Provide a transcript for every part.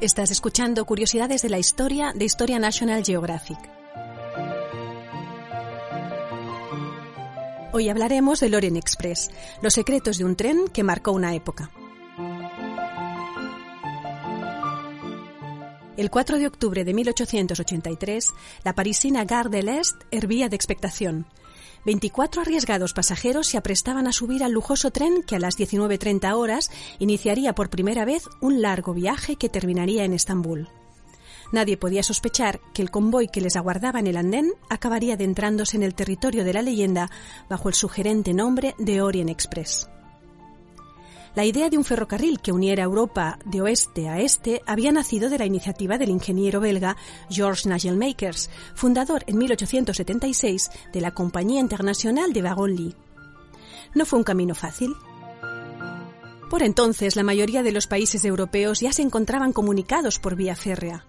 Estás escuchando Curiosidades de la Historia de Historia National Geographic. Hoy hablaremos del Orient Express, los secretos de un tren que marcó una época. El 4 de octubre de 1883, la parisina Gare de l'Est hervía de expectación. 24 arriesgados pasajeros se aprestaban a subir al lujoso tren que a las 19.30 horas iniciaría por primera vez un largo viaje que terminaría en Estambul. Nadie podía sospechar que el convoy que les aguardaba en el andén acabaría adentrándose en el territorio de la leyenda bajo el sugerente nombre de Orient Express. La idea de un ferrocarril que uniera Europa de oeste a este había nacido de la iniciativa del ingeniero belga Georges Nagelmakers, fundador en 1876 de la Compañía Internacional de Wagon-Lit. No fue un camino fácil. Por entonces, la mayoría de los países europeos ya se encontraban comunicados por vía férrea.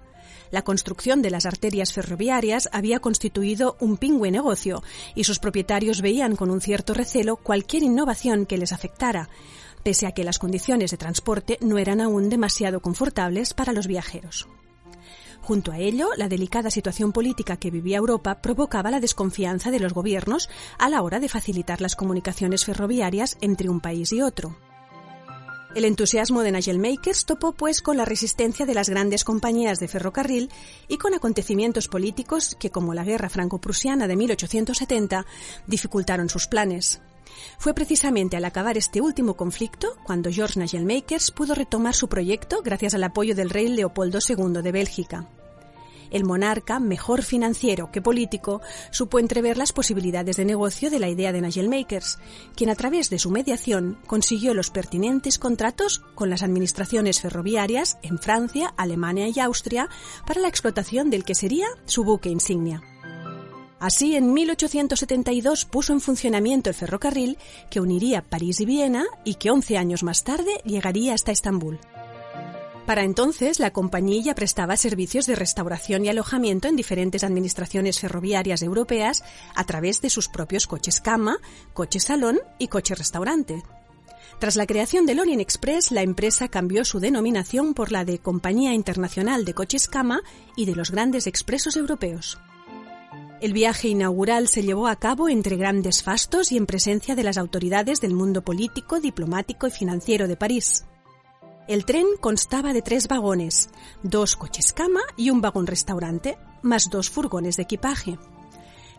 La construcción de las arterias ferroviarias había constituido un pingüe negocio y sus propietarios veían con un cierto recelo cualquier innovación que les afectara, pese a que las condiciones de transporte no eran aún demasiado confortables para los viajeros. Junto a ello, la delicada situación política que vivía Europa provocaba la desconfianza de los gobiernos a la hora de facilitar las comunicaciones ferroviarias entre un país y otro. El entusiasmo de Nigel Makers topó pues con la resistencia de las grandes compañías de ferrocarril y con acontecimientos políticos que, como la guerra franco-prusiana de 1870, dificultaron sus planes. Fue precisamente al acabar este último conflicto cuando George Nagelmakers pudo retomar su proyecto gracias al apoyo del rey Leopoldo II de Bélgica. El monarca, mejor financiero que político, supo entrever las posibilidades de negocio de la idea de Nagelmakers, quien a través de su mediación consiguió los pertinentes contratos con las administraciones ferroviarias en Francia, Alemania y Austria para la explotación del que sería su buque insignia. Así, en 1872 puso en funcionamiento el ferrocarril que uniría París y Viena y que 11 años más tarde llegaría hasta Estambul. Para entonces, la compañía prestaba servicios de restauración y alojamiento en diferentes administraciones ferroviarias europeas a través de sus propios coches cama, coches salón y coches restaurante. Tras la creación del Orient Express, la empresa cambió su denominación por la de Compañía Internacional de Coches Cama y de los Grandes Expresos Europeos. El viaje inaugural se llevó a cabo entre grandes fastos y en presencia de las autoridades del mundo político, diplomático y financiero de París. El tren constaba de tres vagones, dos coches cama y un vagón restaurante, más dos furgones de equipaje.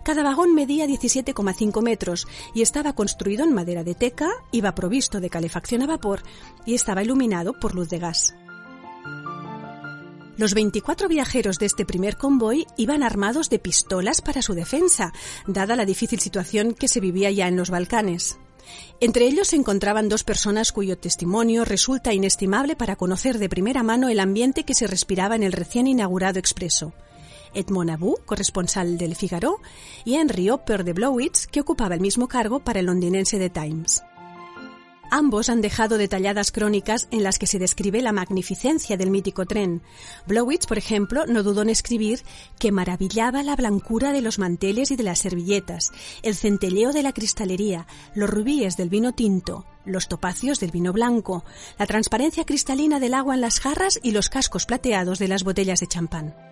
Cada vagón medía 17,5 metros y estaba construido en madera de teca, iba provisto de calefacción a vapor y estaba iluminado por luz de gas. Los 24 viajeros de este primer convoy iban armados de pistolas para su defensa, dada la difícil situación que se vivía ya en los Balcanes. Entre ellos se encontraban dos personas cuyo testimonio resulta inestimable para conocer de primera mano el ambiente que se respiraba en el recién inaugurado expreso. Edmond Abou, corresponsal del Figaro, y Henry Opper de Blowitz, que ocupaba el mismo cargo para el londinense The Times. Ambos han dejado detalladas crónicas en las que se describe la magnificencia del mítico tren. Blowitz, por ejemplo, no dudó en escribir que maravillaba la blancura de los manteles y de las servilletas, el centelleo de la cristalería, los rubíes del vino tinto, los topacios del vino blanco, la transparencia cristalina del agua en las jarras y los cascos plateados de las botellas de champán.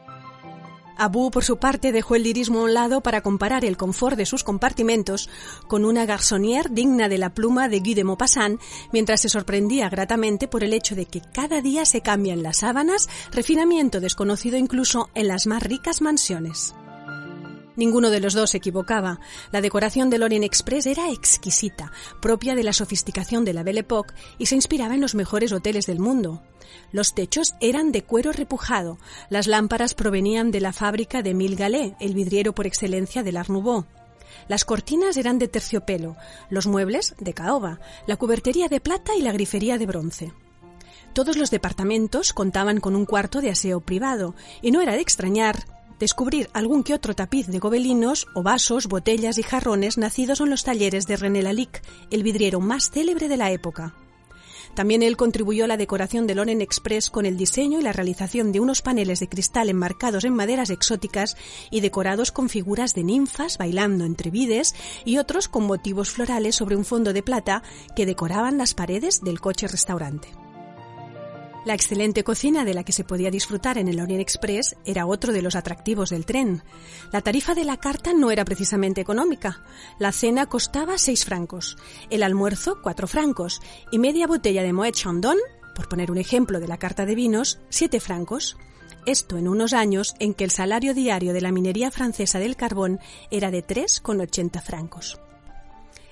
Abu, por su parte, dejó el lirismo a un lado para comparar el confort de sus compartimentos con una garçonnière digna de la pluma de Guy de Maupassant, mientras se sorprendía gratamente por el hecho de que cada día se cambian las sábanas, refinamiento desconocido incluso en las más ricas mansiones. Ninguno de los dos se equivocaba. La decoración del Orient Express era exquisita, propia de la sofisticación de la Belle Époque y se inspiraba en los mejores hoteles del mundo. Los techos eran de cuero repujado, las lámparas provenían de la fábrica de Mille el vidriero por excelencia del Art Nouveau. Las cortinas eran de terciopelo, los muebles de caoba, la cubertería de plata y la grifería de bronce. Todos los departamentos contaban con un cuarto de aseo privado, y no era de extrañar descubrir algún que otro tapiz de gobelinos o vasos, botellas y jarrones nacidos en los talleres de René Lalique, el vidriero más célebre de la época. También él contribuyó a la decoración del Loren Express con el diseño y la realización de unos paneles de cristal enmarcados en maderas exóticas y decorados con figuras de ninfas bailando entre vides y otros con motivos florales sobre un fondo de plata que decoraban las paredes del coche restaurante. La excelente cocina de la que se podía disfrutar en el Orient Express era otro de los atractivos del tren. La tarifa de la carta no era precisamente económica. La cena costaba 6 francos, el almuerzo 4 francos y media botella de Moet Chandon, por poner un ejemplo de la carta de vinos, 7 francos. Esto en unos años en que el salario diario de la minería francesa del carbón era de 3,80 francos.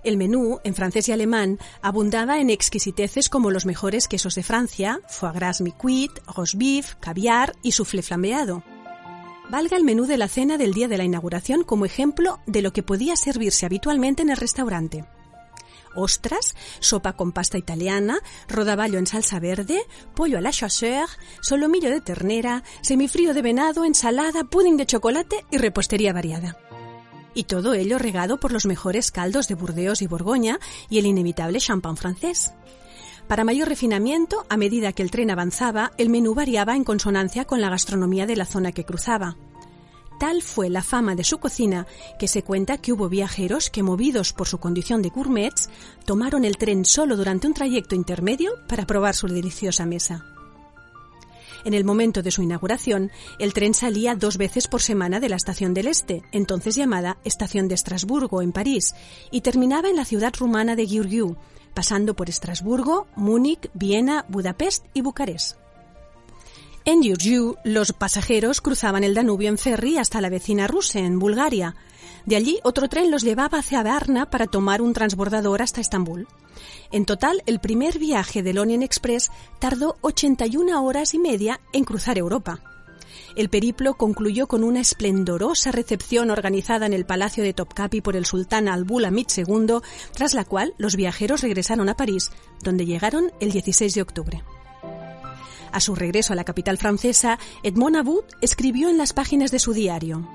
El menú, en francés y alemán, abundaba en exquisiteces como los mejores quesos de Francia, foie gras mi-cuit, roast beef, caviar y soufflé flambeado. Valga el menú de la cena del día de la inauguración como ejemplo de lo que podía servirse habitualmente en el restaurante. Ostras, sopa con pasta italiana, rodaballo en salsa verde, pollo a la chasseur, solomillo de ternera, semifrío de venado, ensalada, pudding de chocolate y repostería variada y todo ello regado por los mejores caldos de Burdeos y Borgoña y el inevitable champán francés. Para mayor refinamiento, a medida que el tren avanzaba, el menú variaba en consonancia con la gastronomía de la zona que cruzaba. Tal fue la fama de su cocina que se cuenta que hubo viajeros que, movidos por su condición de gourmets, tomaron el tren solo durante un trayecto intermedio para probar su deliciosa mesa. En el momento de su inauguración, el tren salía dos veces por semana de la Estación del Este, entonces llamada Estación de Estrasburgo, en París, y terminaba en la ciudad rumana de Giurgiu, pasando por Estrasburgo, Múnich, Viena, Budapest y Bucarest. En Giurgiu, los pasajeros cruzaban el Danubio en ferry hasta la vecina Ruse, en Bulgaria. De allí, otro tren los llevaba hacia Varna para tomar un transbordador hasta Estambul. En total, el primer viaje del Orient Express tardó 81 horas y media en cruzar Europa. El periplo concluyó con una esplendorosa recepción organizada en el Palacio de Topkapi por el sultán Al-Bulamid II, tras la cual los viajeros regresaron a París, donde llegaron el 16 de octubre. A su regreso a la capital francesa, Edmond About escribió en las páginas de su diario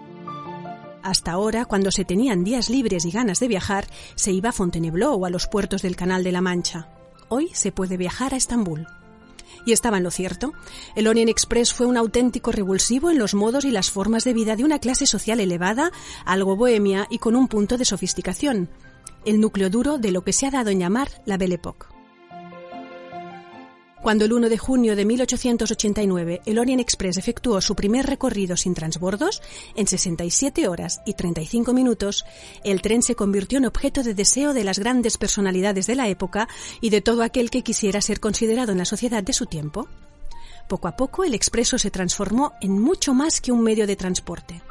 hasta ahora, cuando se tenían días libres y ganas de viajar, se iba a Fontainebleau o a los puertos del Canal de la Mancha. Hoy se puede viajar a Estambul. Y estaba en lo cierto. El Orient Express fue un auténtico revulsivo en los modos y las formas de vida de una clase social elevada, algo bohemia y con un punto de sofisticación. El núcleo duro de lo que se ha dado en llamar la Belle Époque. Cuando el 1 de junio de 1889 el Orient Express efectuó su primer recorrido sin transbordos, en 67 horas y 35 minutos, el tren se convirtió en objeto de deseo de las grandes personalidades de la época y de todo aquel que quisiera ser considerado en la sociedad de su tiempo. Poco a poco el expreso se transformó en mucho más que un medio de transporte.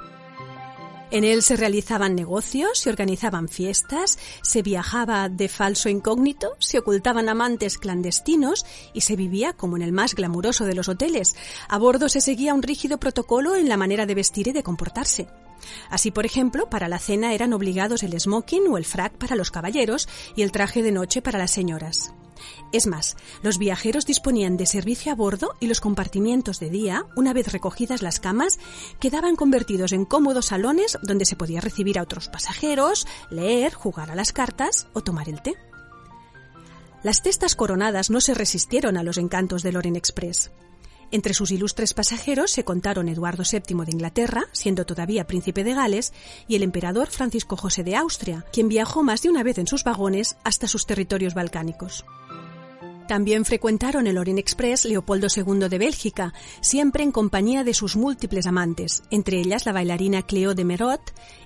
En él se realizaban negocios, se organizaban fiestas, se viajaba de falso incógnito, se ocultaban amantes clandestinos y se vivía como en el más glamuroso de los hoteles. A bordo se seguía un rígido protocolo en la manera de vestir y de comportarse. Así, por ejemplo, para la cena eran obligados el smoking o el frac para los caballeros y el traje de noche para las señoras. Es más, los viajeros disponían de servicio a bordo y los compartimientos de día, una vez recogidas las camas, quedaban convertidos en cómodos salones donde se podía recibir a otros pasajeros, leer, jugar a las cartas o tomar el té. Las testas coronadas no se resistieron a los encantos del Orient Express. Entre sus ilustres pasajeros se contaron Eduardo VII de Inglaterra, siendo todavía príncipe de Gales, y el emperador Francisco José de Austria, quien viajó más de una vez en sus vagones hasta sus territorios balcánicos. También frecuentaron el Orient Express Leopoldo II de Bélgica, siempre en compañía de sus múltiples amantes, entre ellas la bailarina Cleo de Merot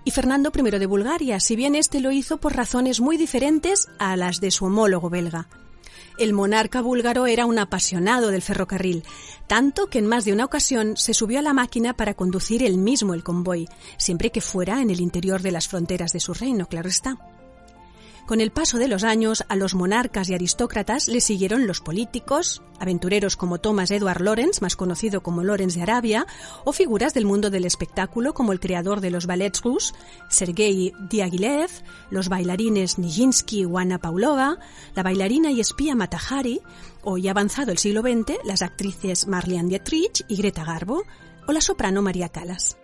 y Fernando I de Bulgaria, si bien este lo hizo por razones muy diferentes a las de su homólogo belga. El monarca búlgaro era un apasionado del ferrocarril, tanto que en más de una ocasión se subió a la máquina para conducir él mismo el convoy, siempre que fuera en el interior de las fronteras de su reino, claro está. Con el paso de los años, a los monarcas y aristócratas le siguieron los políticos, aventureros como Thomas Edward Lawrence, más conocido como Lawrence de Arabia, o figuras del mundo del espectáculo como el creador de los ballets russos, Sergei Diaghilev, los bailarines Nijinsky y Anna Paulova, la bailarina y espía Matahari, o ya avanzado el siglo XX, las actrices Marlene Dietrich y Greta Garbo, o la soprano María Callas.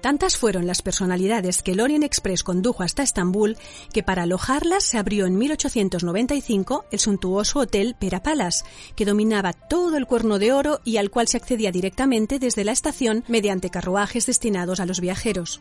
Tantas fueron las personalidades que el Orient Express condujo hasta Estambul que para alojarlas se abrió en 1895 el suntuoso Hotel Pera Palace, que dominaba todo el Cuerno de Oro y al cual se accedía directamente desde la estación mediante carruajes destinados a los viajeros.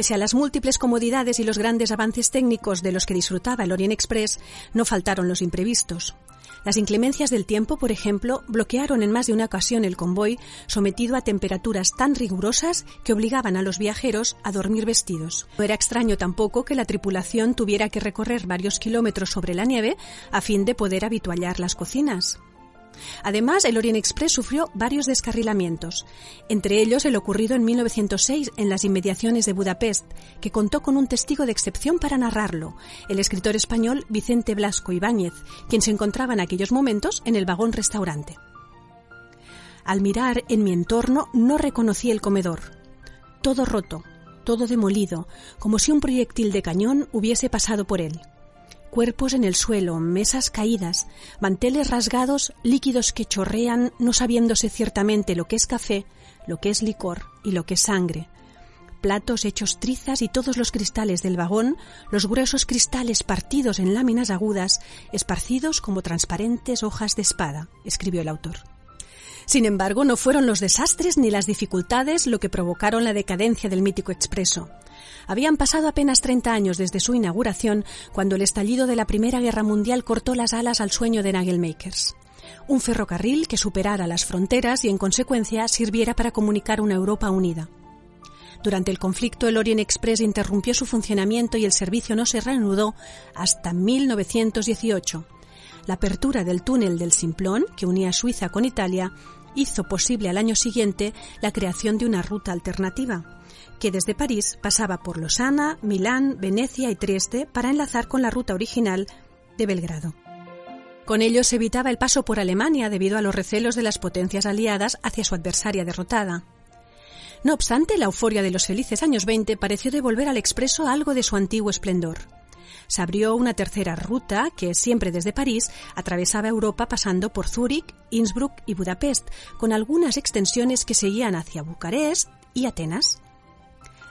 Pese a las múltiples comodidades y los grandes avances técnicos de los que disfrutaba el Orient Express, no faltaron los imprevistos. Las inclemencias del tiempo, por ejemplo, bloquearon en más de una ocasión el convoy, sometido a temperaturas tan rigurosas que obligaban a los viajeros a dormir vestidos. No era extraño tampoco que la tripulación tuviera que recorrer varios kilómetros sobre la nieve a fin de poder habituallar las cocinas. Además, el Orient Express sufrió varios descarrilamientos, entre ellos el ocurrido en 1906 en las inmediaciones de Budapest, que contó con un testigo de excepción para narrarlo, el escritor español Vicente Blasco Ibáñez, quien se encontraba en aquellos momentos en el vagón restaurante. Al mirar en mi entorno no reconocí el comedor. Todo roto, todo demolido, como si un proyectil de cañón hubiese pasado por él cuerpos en el suelo, mesas caídas, manteles rasgados, líquidos que chorrean, no sabiéndose ciertamente lo que es café, lo que es licor y lo que es sangre. Platos hechos trizas y todos los cristales del vagón, los gruesos cristales partidos en láminas agudas, esparcidos como transparentes hojas de espada, escribió el autor. Sin embargo, no fueron los desastres ni las dificultades lo que provocaron la decadencia del mítico expreso. Habían pasado apenas 30 años desde su inauguración cuando el estallido de la Primera Guerra Mundial cortó las alas al sueño de Nagelmakers. Un ferrocarril que superara las fronteras y en consecuencia sirviera para comunicar una Europa unida. Durante el conflicto, el Orient Express interrumpió su funcionamiento y el servicio no se reanudó hasta 1918. La apertura del túnel del Simplón, que unía Suiza con Italia, hizo posible al año siguiente la creación de una ruta alternativa que desde París pasaba por Losana, Milán, Venecia y Trieste para enlazar con la ruta original de Belgrado. Con ello se evitaba el paso por Alemania debido a los recelos de las potencias aliadas hacia su adversaria derrotada. No obstante, la euforia de los felices años 20 pareció devolver al expreso algo de su antiguo esplendor. Se abrió una tercera ruta que, siempre desde París, atravesaba Europa pasando por Zúrich, Innsbruck y Budapest, con algunas extensiones que seguían hacia Bucarest y Atenas.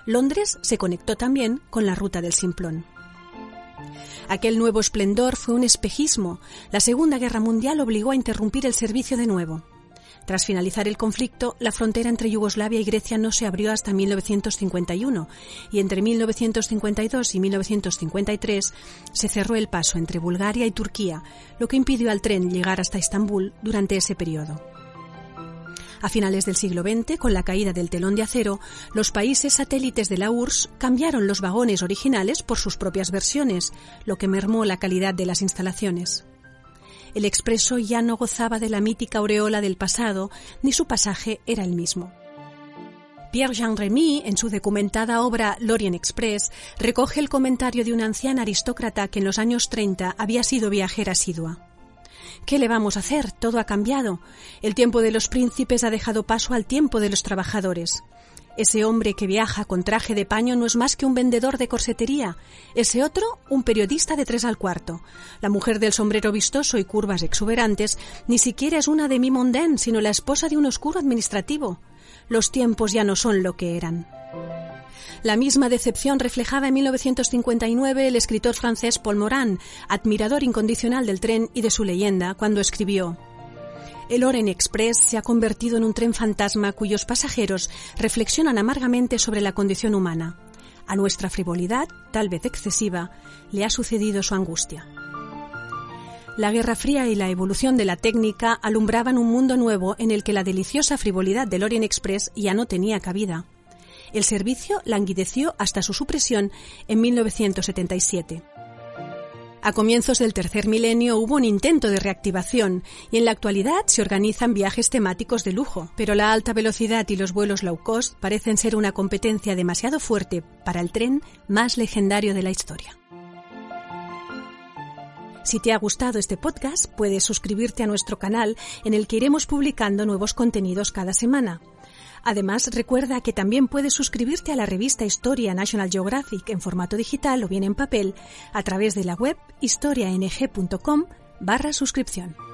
Londres se conectó también con la ruta del Simplón. Aquel nuevo esplendor fue un espejismo. La Segunda Guerra Mundial obligó a interrumpir el servicio de nuevo. Tras finalizar el conflicto, la frontera entre Yugoslavia y Grecia no se abrió hasta 1951 y entre 1952 y 1953 se cerró el paso entre Bulgaria y Turquía, lo que impidió al tren llegar hasta Estambul durante ese periodo. A finales del siglo XX, con la caída del telón de acero, los países satélites de la URSS cambiaron los vagones originales por sus propias versiones, lo que mermó la calidad de las instalaciones. El expreso ya no gozaba de la mítica aureola del pasado, ni su pasaje era el mismo. Pierre-Jean Remy, en su documentada obra Lorient Express, recoge el comentario de una anciana aristócrata que en los años 30 había sido viajera asidua. ¿Qué le vamos a hacer? Todo ha cambiado. El tiempo de los príncipes ha dejado paso al tiempo de los trabajadores. Ese hombre que viaja con traje de paño no es más que un vendedor de corsetería. Ese otro, un periodista de tres al cuarto. La mujer del sombrero vistoso y curvas exuberantes ni siquiera es una de mi mondén, sino la esposa de un oscuro administrativo. Los tiempos ya no son lo que eran. La misma decepción reflejaba en 1959 el escritor francés Paul Morand, admirador incondicional del tren y de su leyenda, cuando escribió el Orient Express se ha convertido en un tren fantasma cuyos pasajeros reflexionan amargamente sobre la condición humana. A nuestra frivolidad, tal vez excesiva, le ha sucedido su angustia. La Guerra Fría y la evolución de la técnica alumbraban un mundo nuevo en el que la deliciosa frivolidad del Orient Express ya no tenía cabida. El servicio languideció hasta su supresión en 1977. A comienzos del tercer milenio hubo un intento de reactivación y en la actualidad se organizan viajes temáticos de lujo, pero la alta velocidad y los vuelos low cost parecen ser una competencia demasiado fuerte para el tren más legendario de la historia. Si te ha gustado este podcast, puedes suscribirte a nuestro canal en el que iremos publicando nuevos contenidos cada semana. Además, recuerda que también puedes suscribirte a la revista Historia National Geographic en formato digital o bien en papel a través de la web historiang.com barra suscripción.